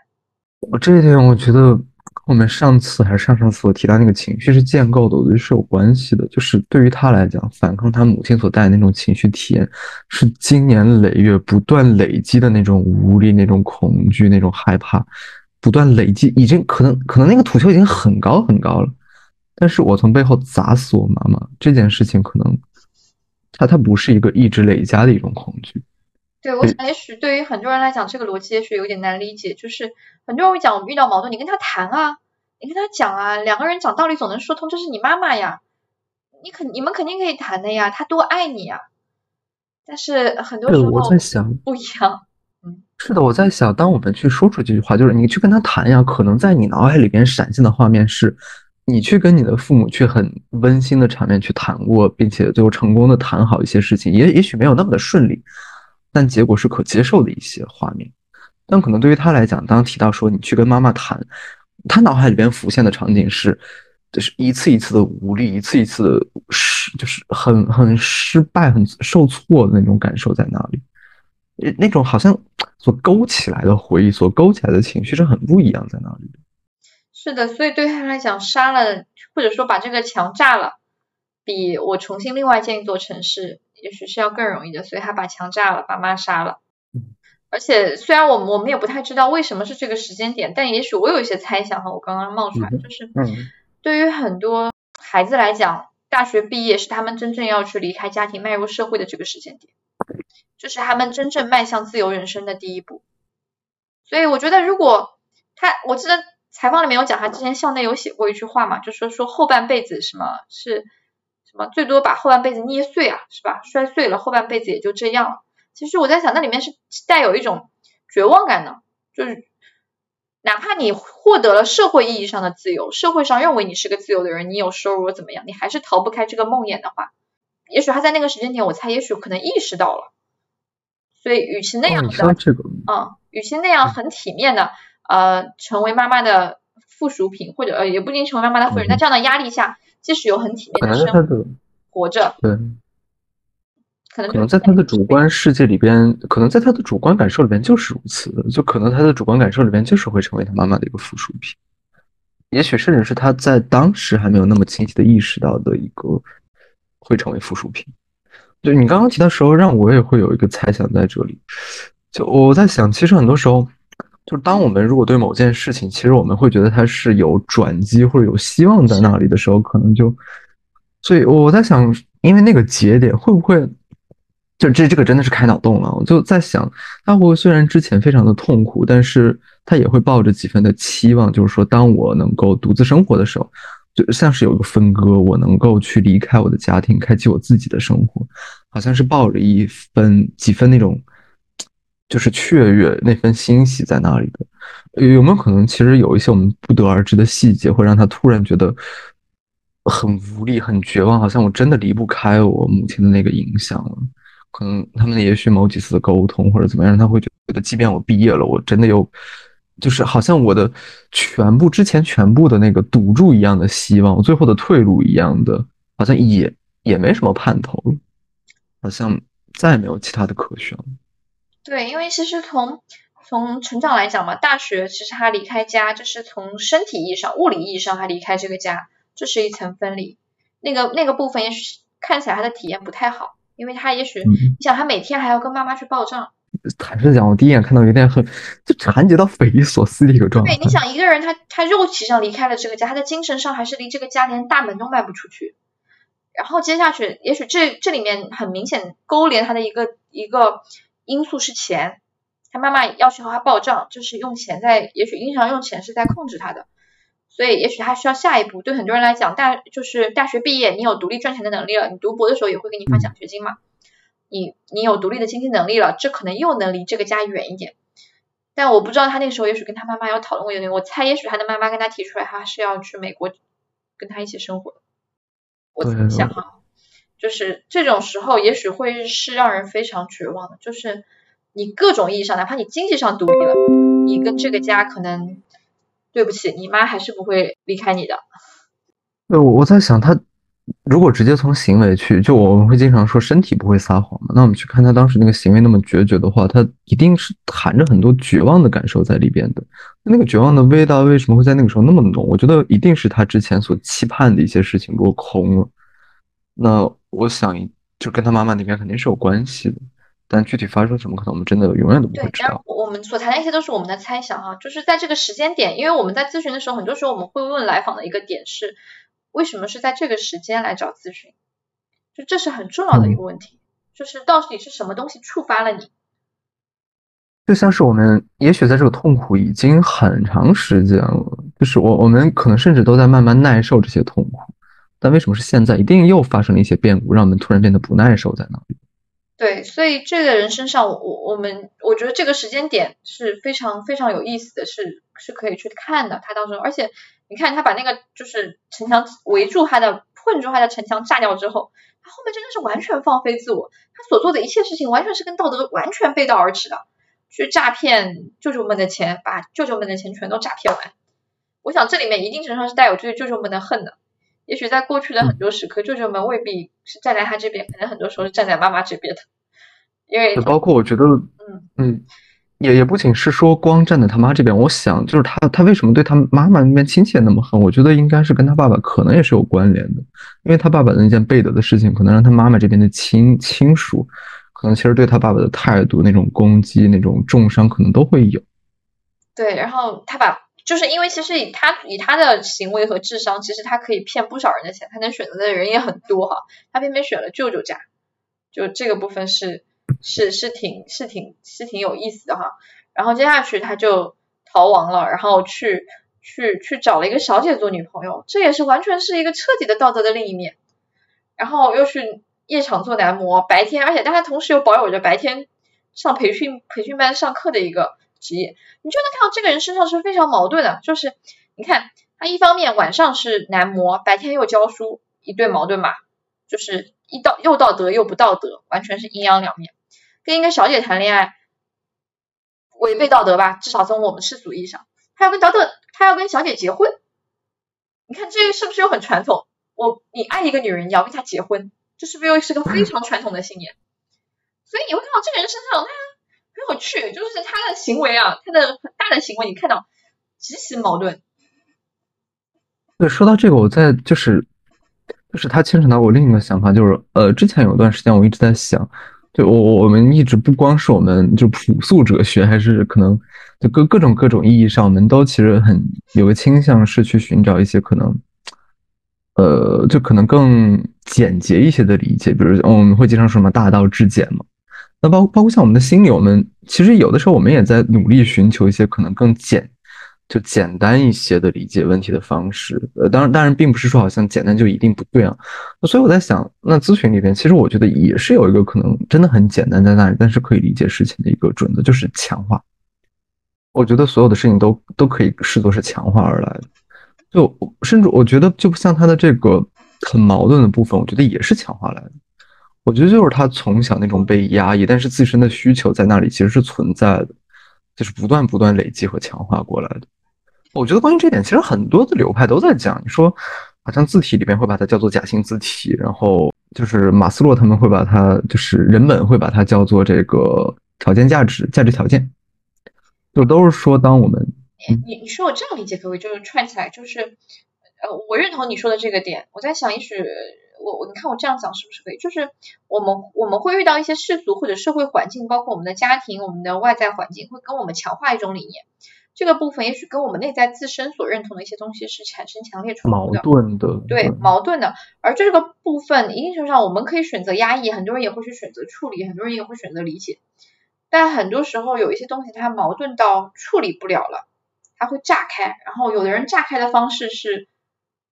我这一点我觉得我们上次还是上上次我提到那个情绪是建构的，我觉得是有关系的。就是对于他来讲，反抗他母亲所带的那种情绪体验，是经年累月不断累积的那种无力、那种恐惧、那种害怕。不断累积，已经可能可能那个土丘已经很高很高了，但是我从背后砸死我妈妈这件事情，可能它它不是一个一直累加的一种恐惧。对，我想也许对于很多人来讲，这个逻辑也许有点难理解。就是很多人会讲，我们遇到矛盾，你跟他谈啊，你跟他讲啊，两个人讲道理总能说通。这是你妈妈呀，你肯你们肯定可以谈的呀，他多爱你呀。但是很多时候不一样。是的，我在想，当我们去说出这句话，就是你去跟他谈呀，可能在你脑海里边闪现的画面是，你去跟你的父母去很温馨的场面去谈过，并且最后成功的谈好一些事情，也也许没有那么的顺利，但结果是可接受的一些画面。但可能对于他来讲，当提到说你去跟妈妈谈，他脑海里边浮现的场景是，就是一次一次的无力，一次一次的失，就是很很失败、很受挫的那种感受在那里。那种好像所勾起来的回忆，所勾起来的情绪是很不一样，在那里是的，所以对他来讲，杀了或者说把这个墙炸了，比我重新另外建一座城市，也许是要更容易的。所以他把墙炸了，把妈杀了。而且虽然我们我们也不太知道为什么是这个时间点，但也许我有一些猜想哈，我刚刚冒出来就是，对于很多孩子来讲，大学毕业是他们真正要去离开家庭、迈入社会的这个时间点。这是他们真正迈向自由人生的第一步，所以我觉得，如果他，我记得采访里面有讲，他之前校内有写过一句话嘛，就说说后半辈子什么是什么，最多把后半辈子捏碎啊，是吧？摔碎了，后半辈子也就这样。其实我在想，那里面是带有一种绝望感的，就是哪怕你获得了社会意义上的自由，社会上认为你是个自由的人，你有收入怎么样，你还是逃不开这个梦魇的话。也许他在那个时间点，我猜也许可能意识到了，所以与其那样的，嗯，与其那样很体面的，呃，成为妈妈的附属品，或者呃，也不一定成为妈妈的附属，在这样的压力下，即使有很体面的生活，活着，对，可能可能在他的主观世界里边，可能在他的主观感受里边就是如此的，就可能他的主观感受里边就是会成为他妈妈的一个附属品，也许甚至是他在当时还没有那么清晰的意识到的一个。会成为附属品。就你刚刚提的时候，让我也会有一个猜想在这里。就我在想，其实很多时候，就是当我们如果对某件事情，其实我们会觉得它是有转机或者有希望在那里的时候，可能就，所以我在想，因为那个节点会不会，就这这个真的是开脑洞了。我就在想，他会虽然之前非常的痛苦，但是他也会抱着几分的期望，就是说，当我能够独自生活的时候，就像是有一个分割，我能够去离开我的家庭，开启我自己的生活，好像是抱着一分几分那种。就是雀跃那份欣喜在那里的，有没有可能其实有一些我们不得而知的细节，会让他突然觉得很无力、很绝望，好像我真的离不开我母亲的那个影响了。可能他们也许某几次的沟通或者怎么样，他会觉得，即便我毕业了，我真的有，就是好像我的全部之前全部的那个赌注一样的希望，最后的退路一样的，好像也也没什么盼头了，好像再也没有其他的可选了。对，因为其实从从成长来讲嘛，大学其实他离开家，就是从身体意义上、物理意义上他离开这个家，这是一层分离。那个那个部分也许看起来他的体验不太好，因为他也许你想他每天还要跟妈妈去报账。坦率讲，我第一眼看到有点很就残疾到匪夷所思的一个状态。对，你想一个人他他肉体上离开了这个家，他的精神上还是离这个家连大门都迈不出去。然后接下去，也许这这里面很明显勾连他的一个一个。因素是钱，他妈妈要去和他报账，就是用钱在，也许经常用钱是在控制他的，所以也许他需要下一步。对很多人来讲，大就是大学毕业，你有独立赚钱的能力了，你读博的时候也会给你发奖学金嘛，你你有独立的经济能力了，这可能又能离这个家远一点。但我不知道他那时候也许跟他妈妈有讨论过一点，我猜也许他的妈妈跟他提出来，他是要去美国跟他一起生活的。我想哈。就是这种时候，也许会是让人非常绝望的。就是你各种意义上，哪怕你经济上独立了，你跟这个家可能，对不起，你妈还是不会离开你的。对，我我在想，他如果直接从行为去，就我们会经常说身体不会撒谎嘛。那我们去看他当时那个行为那么决绝的话，他一定是含着很多绝望的感受在里边的。那个绝望的味道为什么会在那个时候那么浓？我觉得一定是他之前所期盼的一些事情落空了。那。我想，就跟他妈妈那边肯定是有关系的，但具体发生什么，可能我们真的永远都不会知道。我们所谈的一些都是我们的猜想啊，就是在这个时间点，因为我们在咨询的时候，很多时候我们会问来访的一个点是，为什么是在这个时间来找咨询？就这是很重要的一个问题，就是到底是什么东西触发了你？就像是我们也许在这个痛苦已经很长时间了，就是我我们可能甚至都在慢慢耐受这些痛苦。但为什么是现在？一定又发生了一些变故，让我们突然变得不耐受在那里？对，所以这个人身上，我我们我觉得这个时间点是非常非常有意思的，是是可以去看的。他当时，而且你看他把那个就是城墙围住他的、困住他的城墙炸掉之后，他后面真的是完全放飞自我，他所做的一切事情完全是跟道德完全背道而驰的，去诈骗舅舅们的钱，把舅舅们的钱全都诈骗完。我想这里面一定程度上是带有对舅舅们的恨的。也许在过去的很多时刻，舅舅们未必是站在他这边，可能很多时候是站在妈妈这边的。因为包括我觉得，嗯嗯，也也不仅是说光站在他妈这边，我想就是他他为什么对他妈妈那边亲戚那么恨？我觉得应该是跟他爸爸可能也是有关联的，因为他爸爸的那件背德的事情，可能让他妈妈这边的亲亲属，可能其实对他爸爸的态度、那种攻击、那种重伤，可能都会有。对，然后他把。就是因为其实以他以他的行为和智商，其实他可以骗不少人的钱，他能选择的人也很多哈。他偏偏选了舅舅家，就这个部分是是是挺是挺是挺有意思的哈。然后接下去他就逃亡了，然后去去去找了一个小姐做女朋友，这也是完全是一个彻底的道德的另一面。然后又去夜场做男模，白天而且但他同时又保有着白天上培训培训班上课的一个。职业，你就能看到这个人身上是非常矛盾的，就是你看他一方面晚上是男模，白天又教书，一对矛盾吧，就是一道又道德又不道德，完全是阴阳两面。跟一个小姐谈恋爱，违背道德吧，至少从我们世俗意义上，他要跟小德，他要跟小姐结婚，你看这是不是又很传统？我你爱一个女人，你要跟她结婚，这是不是又是个非常传统的信念？所以你会看到这个人身上他。很有趣，就是他的行为啊，他的很大的行为，你看到极其矛盾。对，说到这个，我在就是就是他牵扯到我另一个想法，就是呃，之前有一段时间我一直在想，对我我们一直不光是我们就朴素哲学，还是可能就各各种各种意义上，我们都其实很有个倾向是去寻找一些可能，呃，就可能更简洁一些的理解。比如我们会经常说什么大道至简嘛，那包包括像我们的心理，我们其实有的时候我们也在努力寻求一些可能更简。就简单一些的理解问题的方式，呃，当然，当然，并不是说好像简单就一定不对啊。所以我在想，那咨询里边，其实我觉得也是有一个可能真的很简单在那里，但是可以理解事情的一个准则，就是强化。我觉得所有的事情都都可以视作是强化而来的。就甚至我觉得，就不像他的这个很矛盾的部分，我觉得也是强化来的。我觉得就是他从小那种被压抑，但是自身的需求在那里其实是存在的，就是不断不断累积和强化过来的。我觉得关于这点，其实很多的流派都在讲。你说，好像字体里面会把它叫做假性字体，然后就是马斯洛他们会把它，就是人们会把它叫做这个条件价值价值条件，就都是说，当我们你你说我这样理解可不可以？就是串起来，就是呃，我认同你说的这个点。我在想，也许我我你看我这样讲是不是可以？就是我们我们会遇到一些世俗或者社会环境，包括我们的家庭、我们的外在环境，会跟我们强化一种理念。这个部分也许跟我们内在自身所认同的一些东西是产生强烈冲突的，矛盾的，对，矛盾的。而这个部分一定程度上，我们可以选择压抑，很多人也会去选择处理，很多人也会选择理解。但很多时候有一些东西它矛盾到处理不了了，它会炸开。然后有的人炸开的方式是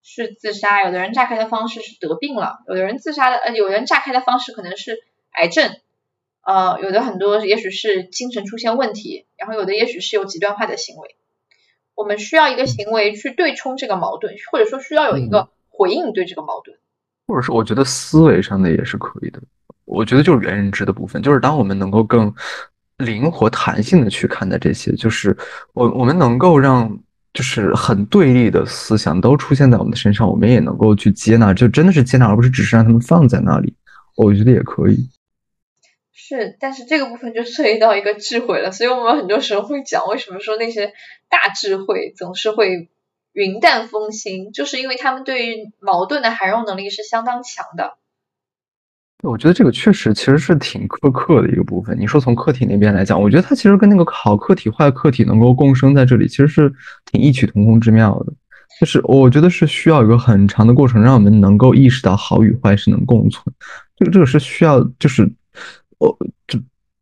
是自杀，有的人炸开的方式是得病了，有的人自杀的呃，有人炸开的方式可能是癌症。呃，有的很多也许是精神出现问题，然后有的也许是有极端化的行为。我们需要一个行为去对冲这个矛盾，或者说需要有一个回应对这个矛盾。或者是我觉得思维上的也是可以的。我觉得就是原认知的部分，就是当我们能够更灵活、弹性的去看待这些，就是我我们能够让就是很对立的思想都出现在我们的身上，我们也能够去接纳，就真的是接纳，而不是只是让他们放在那里。我觉得也可以。是，但是这个部分就涉及到一个智慧了，所以我们很多时候会讲，为什么说那些大智慧总是会云淡风轻，就是因为他们对于矛盾的涵容能力是相当强的。我觉得这个确实其实是挺苛刻的一个部分。你说从客体那边来讲，我觉得它其实跟那个好客体、坏客体能够共生在这里，其实是挺异曲同工之妙的。就是我觉得是需要一个很长的过程，让我们能够意识到好与坏是能共存。这个这个是需要就是。哦，就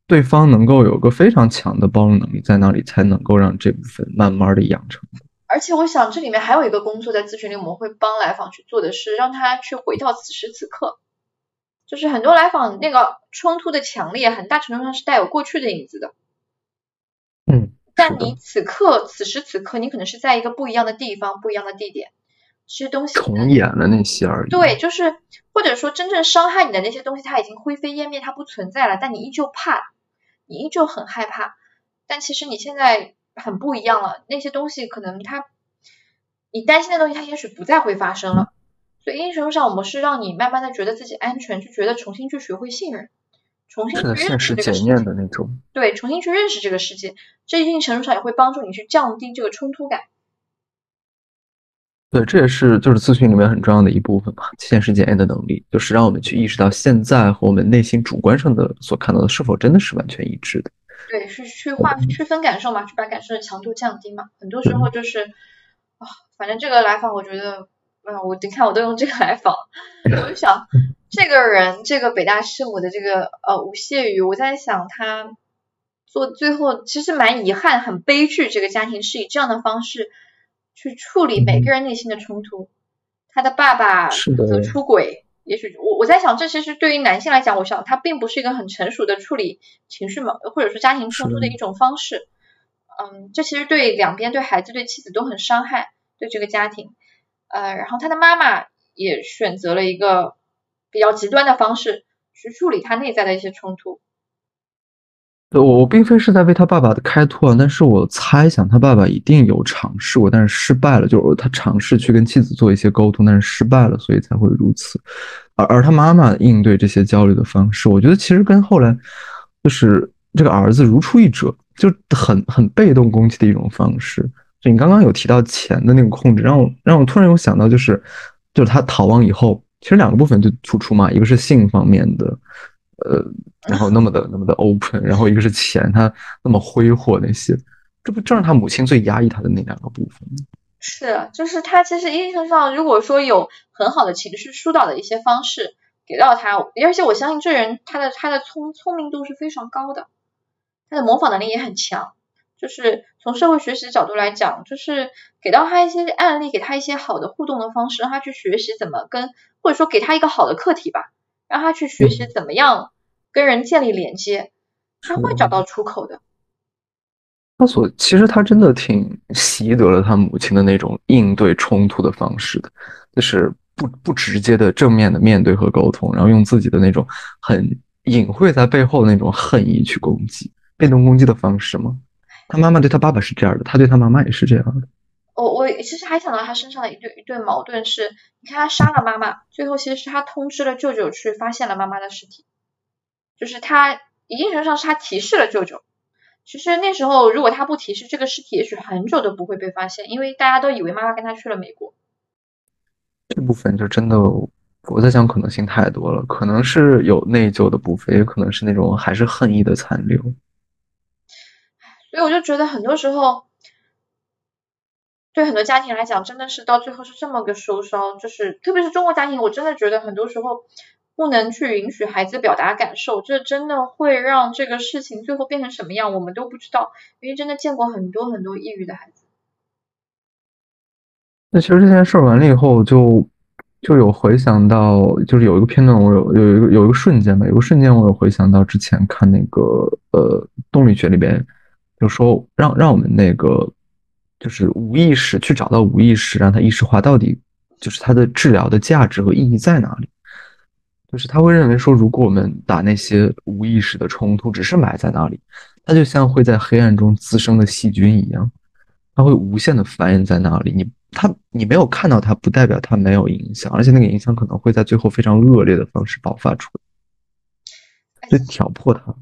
对方能够有个非常强的包容能力，在那里才能够让这部分慢慢的养成。而且我想这里面还有一个工作，在咨询里我们会帮来访去做的是，让他去回到此时此刻。就是很多来访那个冲突的强烈，很大程度上是带有过去的影子的。嗯。但你此刻此时此刻，你可能是在一个不一样的地方，不一样的地点。这些东西重演了那些而已。对，就是或者说真正伤害你的那些东西，它已经灰飞烟灭，它不存在了。但你依旧怕，你依旧很害怕。但其实你现在很不一样了，那些东西可能它，你担心的东西，它也许不再会发生了。所以，一定程度上，我们是让你慢慢的觉得自己安全，就觉得重新去学会信任，重新去认识这个世界的那种。对，重新去认识这个世界，这一定程度上也会帮助你去降低这个冲突感。对，这也是就是咨询里面很重要的一部分吧，现实检验的能力，就是让我们去意识到现在和我们内心主观上的所看到的是否真的是完全一致的。对，是去划区分感受嘛，去把感受的强度降低嘛。很多时候就是啊，反正这个来访，我觉得，嗯，我你看我都用这个来访，我就想 这个人，这个北大师母的这个呃吴谢宇，我在想他做最后其实蛮遗憾，很悲剧，这个家庭是以这样的方式。去处理每个人内心的冲突，他的爸爸则出轨，也许我我在想，这其实对于男性来讲，我想他并不是一个很成熟的处理情绪矛或者说家庭冲突的一种方式。嗯，这其实对两边对孩子对妻子都很伤害，对这个家庭。呃，然后他的妈妈也选择了一个比较极端的方式去处理他内在的一些冲突。我我并非是在为他爸爸的开脱，但是我猜想他爸爸一定有尝试过，但是失败了。就是他尝试去跟妻子做一些沟通，但是失败了，所以才会如此。而而他妈妈应对这些焦虑的方式，我觉得其实跟后来就是这个儿子如出一辙，就很很被动攻击的一种方式。就你刚刚有提到钱的那个控制，让我让我突然有想到，就是就是他逃亡以后，其实两个部分就突出嘛，一个是性方面的。呃，然后那么的那么的 open，然后一个是钱，他那么挥霍那些，这不正是他母亲最压抑他的那两个部分吗？是，就是他其实一定上，如果说有很好的情绪疏导的一些方式给到他，而且我相信这人他的他的聪聪明度是非常高的，他的模仿能力也很强。就是从社会学习角度来讲，就是给到他一些案例，给他一些好的互动的方式，让他去学习怎么跟，或者说给他一个好的课题吧，让他去学习怎么样跟人建立连接，他会找到出口的。他所其实他真的挺习得了他母亲的那种应对冲突的方式的，就是不不直接的正面的面对和沟通，然后用自己的那种很隐晦在背后的那种恨意去攻击，被动攻击的方式吗？他妈妈对他爸爸是这样的，他对他妈妈也是这样的。其实还想到他身上的一对一对矛盾是，你看他杀了妈妈，最后其实是他通知了舅舅去发现了妈妈的尸体，就是他一定程度上是他提示了舅舅。其实那时候，如果他不提示这个尸体，也许很久都不会被发现，因为大家都以为妈妈跟他去了美国。这部分就真的，我在想可能性太多了，可能是有内疚的部分，也可能是那种还是恨意的残留。所以我就觉得很多时候，对很多家庭来讲，真的是到最后是这么个收梢，就是特别是中国家庭，我真的觉得很多时候。不能去允许孩子表达感受，这真的会让这个事情最后变成什么样，我们都不知道。因为真的见过很多很多抑郁的孩子。那其实这件事完了以后，就就有回想到，就是有一个片段，我有有一个有一个瞬间吧，有个瞬间我有回想到之前看那个呃动力学里边，就说让让我们那个就是无意识去找到无意识，让他意识化到底就是它的治疗的价值和意义在哪里。就是他会认为说，如果我们把那些无意识的冲突只是埋在那里，它就像会在黑暗中滋生的细菌一样，它会无限的繁衍在那里。你它你没有看到它，不代表它没有影响，而且那个影响可能会在最后非常恶劣的方式爆发出来，就挑破它。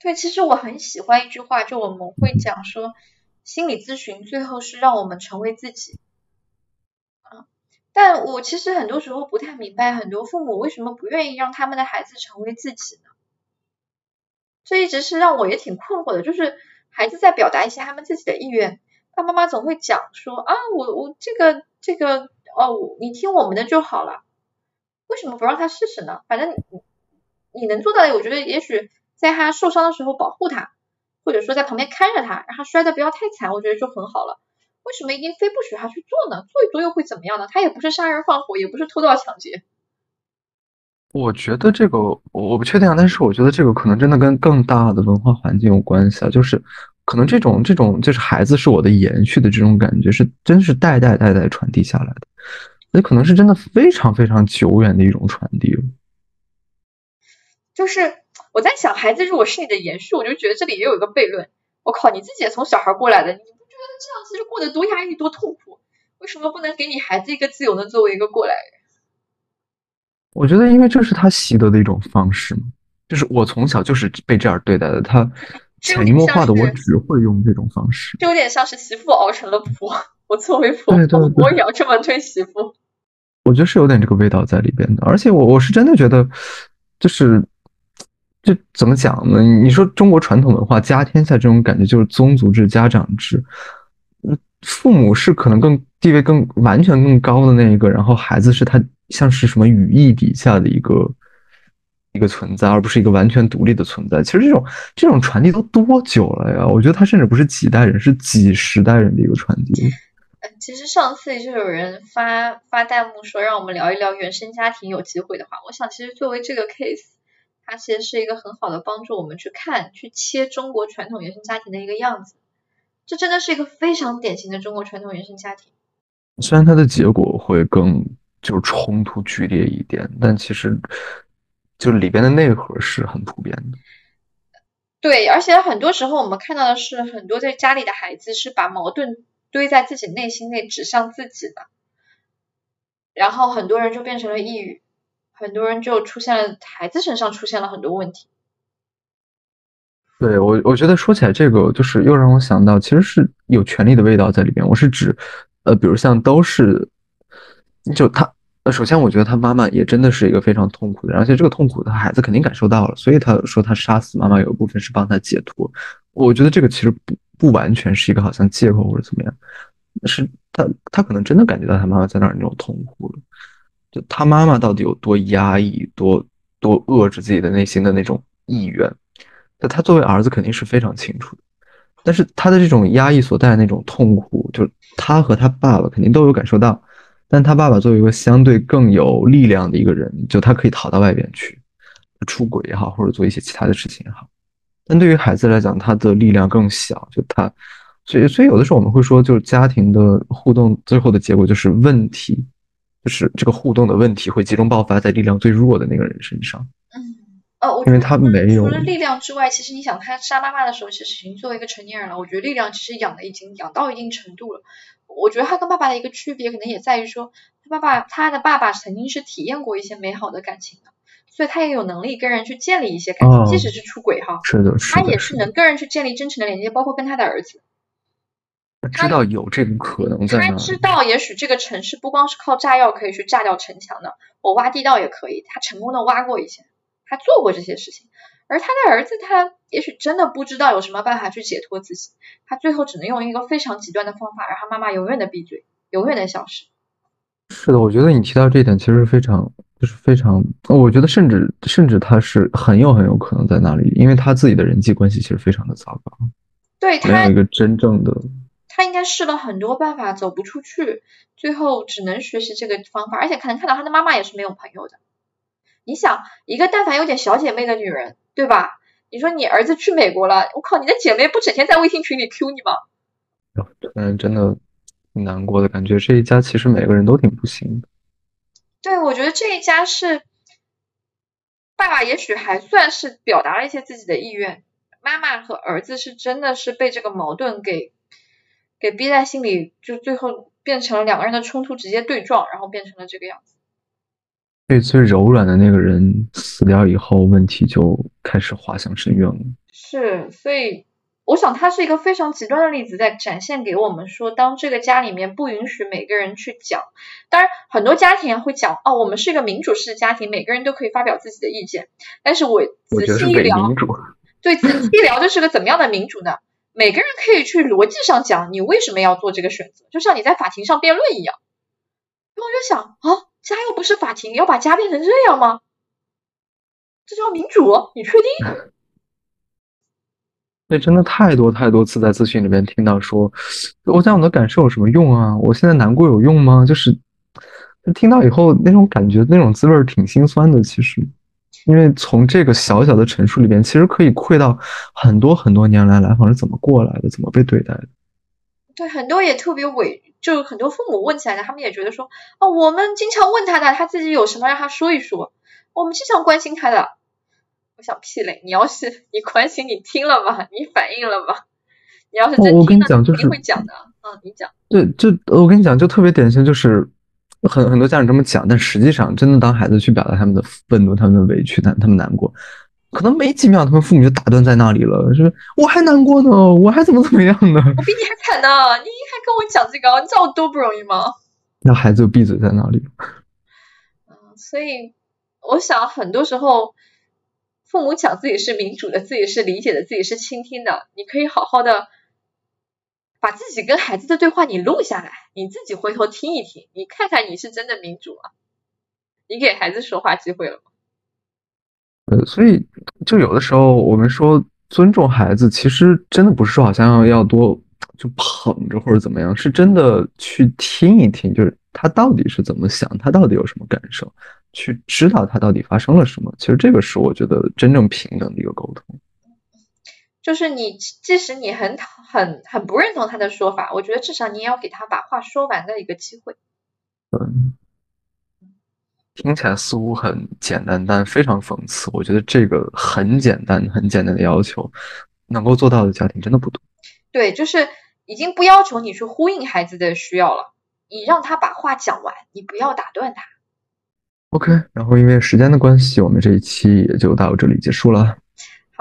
对，其实我很喜欢一句话，就我们会讲说，心理咨询最后是让我们成为自己。但我其实很多时候不太明白，很多父母为什么不愿意让他们的孩子成为自己呢？这一直是让我也挺困惑的。就是孩子在表达一些他们自己的意愿，爸爸妈妈总会讲说啊，我我这个这个哦，你听我们的就好了。为什么不让他试试呢？反正你你能做到的，我觉得也许在他受伤的时候保护他，或者说在旁边看着他，让他摔的不要太惨，我觉得就很好了。为什么一定非不许他去做呢？做一做又会怎么样呢？他也不是杀人放火，也不是偷盗抢劫。我觉得这个我我不确定啊，但是我觉得这个可能真的跟更大的文化环境有关系啊。就是可能这种这种就是孩子是我的延续的这种感觉，是真是代代代代传递下来的，那可能是真的非常非常久远的一种传递。就是我在想，孩子如果是你的延续，我就觉得这里也有一个悖论。我靠，你自己也从小孩过来的，你不觉得。这样其实过得多压抑多痛苦，为什么不能给你孩子一个自由呢作为一个过来人？我觉得，因为这是他习得的一种方式嘛，就是我从小就是被这样对待的，他 潜移默化的我只会用这种方式，就有点像是媳妇熬成了婆，我作为婆婆也要这么对媳妇。我觉得是有点这个味道在里边的，而且我我是真的觉得，就是就怎么讲呢？你说中国传统文化家天下这种感觉，就是宗族制、家长制。父母是可能更地位更完全更高的那一个，然后孩子是他像是什么羽翼底下的一个一个存在，而不是一个完全独立的存在。其实这种这种传递都多久了呀？我觉得他甚至不是几代人，是几十代人的一个传递。嗯其实上次就有人发发弹幕说让我们聊一聊原生家庭，有机会的话，我想其实作为这个 case，它其实是一个很好的帮助我们去看去切中国传统原生家庭的一个样子。这真的是一个非常典型的中国传统原生家庭。虽然它的结果会更就是冲突剧烈一点，但其实就里边的内核是很普遍的。对，而且很多时候我们看到的是，很多在家里的孩子是把矛盾堆在自己内心内，指向自己的，然后很多人就变成了抑郁，很多人就出现了孩子身上出现了很多问题。对我，我觉得说起来这个，就是又让我想到，其实是有权力的味道在里边。我是指，呃，比如像都是，就他呃首先，我觉得他妈妈也真的是一个非常痛苦的，而且这个痛苦他孩子肯定感受到了，所以他说他杀死妈妈有一部分是帮他解脱。我觉得这个其实不不完全是一个好像借口或者怎么样，是他他可能真的感觉到他妈妈在那儿那种痛苦了。就他妈妈到底有多压抑，多多遏制自己的内心的那种意愿，那他作为儿子肯定是非常清楚的。但是他的这种压抑所带的那种痛苦，就是他和他爸爸肯定都有感受到。但他爸爸作为一个相对更有力量的一个人，就他可以逃到外边去，出轨也好，或者做一些其他的事情也好。但对于孩子来讲，他的力量更小，就他，所以所以有的时候我们会说，就是家庭的互动最后的结果就是问题，就是这个互动的问题会集中爆发在力量最弱的那个人身上。嗯，呃，因为他没有除了力量之外，其实你想，他杀妈妈的时候，其实已经作为一个成年人了。我觉得力量其实养的已经养到一定程度了。我觉得他跟爸爸的一个区别，可能也在于说，他爸爸他的爸爸曾经是体验过一些美好的感情的，所以他也有能力跟人去建立一些感情，即使是出轨哈，是的，他也是能跟人去建立真诚的连接，包括跟他的儿子。知道有这个可能在他知道，也许这个城市不光是靠炸药可以去炸掉城墙的，我挖地道也可以。他成功的挖过一些，他做过这些事情。而他的儿子，他也许真的不知道有什么办法去解脱自己，他最后只能用一个非常极端的方法，让他妈妈永远的闭嘴，永远的消失。是的，我觉得你提到这一点，其实非常，就是非常，我觉得甚至甚至他是很有很有可能在那里，因为他自己的人际关系其实非常的糟糕，对他没有一个真正的，他应该试了很多办法走不出去，最后只能学习这个方法，而且可能看到他的妈妈也是没有朋友的。你想，一个但凡有点小姐妹的女人。对吧？你说你儿子去美国了，我靠，你的姐妹不整天在微信群里 Q 你吗？嗯，真的挺难过的感觉。这一家其实每个人都挺不行的。对，我觉得这一家是爸爸也许还算是表达了一些自己的意愿，妈妈和儿子是真的是被这个矛盾给给逼在心里，就最后变成了两个人的冲突直接对撞，然后变成了这个样子。最最柔软的那个人死掉以后，问题就开始滑向深渊了。是，所以我想他是一个非常极端的例子，在展现给我们说，当这个家里面不允许每个人去讲，当然很多家庭会讲，哦，我们是一个民主式的家庭，每个人都可以发表自己的意见。但是我仔细一聊，对，仔细一聊，这是个怎么样的民主呢？每个人可以去逻辑上讲，你为什么要做这个选择，就像你在法庭上辩论一样。然后我就想啊。家又不是法庭，要把家变成这样吗？这叫民主？你确定？那真的太多太多次在咨询里面听到说，我讲我的感受有什么用啊？我现在难过有用吗？就是听到以后那种感觉，那种滋味挺心酸的。其实，因为从这个小小的陈述里边，其实可以窥到很多很多年来来访是怎么过来的，怎么被对待的。对，很多也特别委。就很多父母问起来的，他们也觉得说，哦，我们经常问他的，他自己有什么让他说一说，我们经常关心他的。我想屁嘞，你要是你关心，你听了吗？你反应了吗？你要是真听了，肯定会讲的。嗯，你讲。对，就我跟你讲，就特别典型，就是很很多家长这么讲，但实际上，真的当孩子去表达他们的愤怒、他们的委屈、他他们难过。可能没几秒，他们父母就打断在那里了，说我还难过呢，我还怎么怎么样呢？我比你还惨呢，你还跟我讲这个，你知道我多不容易吗？那孩子就闭嘴在那里。嗯，所以我想很多时候，父母讲自己是民主的，自己是理解的，自己是倾听的，你可以好好的把自己跟孩子的对话你录下来，你自己回头听一听，你看看你是真的民主吗？你给孩子说话机会了吗？呃，所以就有的时候我们说尊重孩子，其实真的不是说好像要多就捧着或者怎么样，是真的去听一听，就是他到底是怎么想，他到底有什么感受，去知道他到底发生了什么。其实这个是我觉得真正平等的一个沟通。就是你即使你很很很不认同他的说法，我觉得至少你也要给他把话说完的一个机会。嗯。听起来似乎很简单，但非常讽刺。我觉得这个很简单、很简单的要求，能够做到的家庭真的不多。对，就是已经不要求你去呼应孩子的需要了，你让他把话讲完，你不要打断他。OK，然后因为时间的关系，我们这一期也就到这里结束了。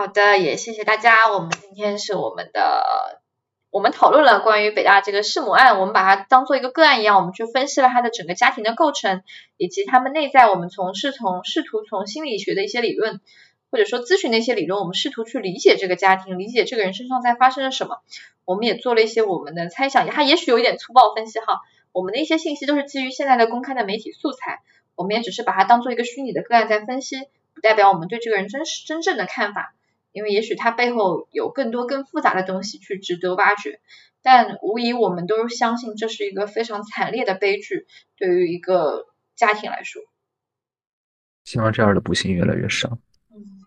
好的，也谢谢大家。我们今天是我们的我们讨论了关于北大这个弑母案，我们把它当做一个个案一样，我们去分析了他的整个家庭的构成，以及他们内在，我们从是从试图从心理学的一些理论，或者说咨询的一些理论，我们试图去理解这个家庭，理解这个人身上在发生了什么。我们也做了一些我们的猜想，他也许有一点粗暴分析哈，我们的一些信息都是基于现在的公开的媒体素材，我们也只是把它当做一个虚拟的个案在分析，不代表我们对这个人真实真正的看法。因为也许它背后有更多更复杂的东西去值得挖掘，但无疑我们都相信这是一个非常惨烈的悲剧，对于一个家庭来说。希望这样的不幸越来越少。嗯，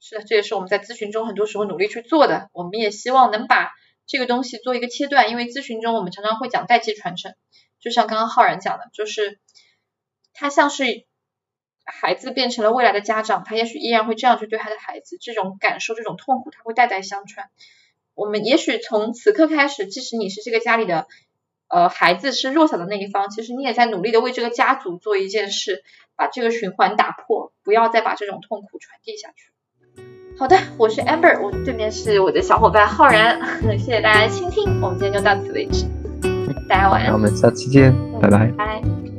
是的，这也是我们在咨询中很多时候努力去做的。我们也希望能把这个东西做一个切断，因为咨询中我们常常会讲代际传承，就像刚刚浩然讲的，就是它像是。孩子变成了未来的家长，他也许依然会这样去对他的孩子，这种感受、这种痛苦，他会代代相传。我们也许从此刻开始，即使你是这个家里的呃孩子，是弱小的那一方，其实你也在努力的为这个家族做一件事，把这个循环打破，不要再把这种痛苦传递下去。好的，我是 Amber，我对面是我的小伙伴浩然，谢谢大家的倾听，我们今天就到此为止，大家晚安，我们下期见，拜拜。拜。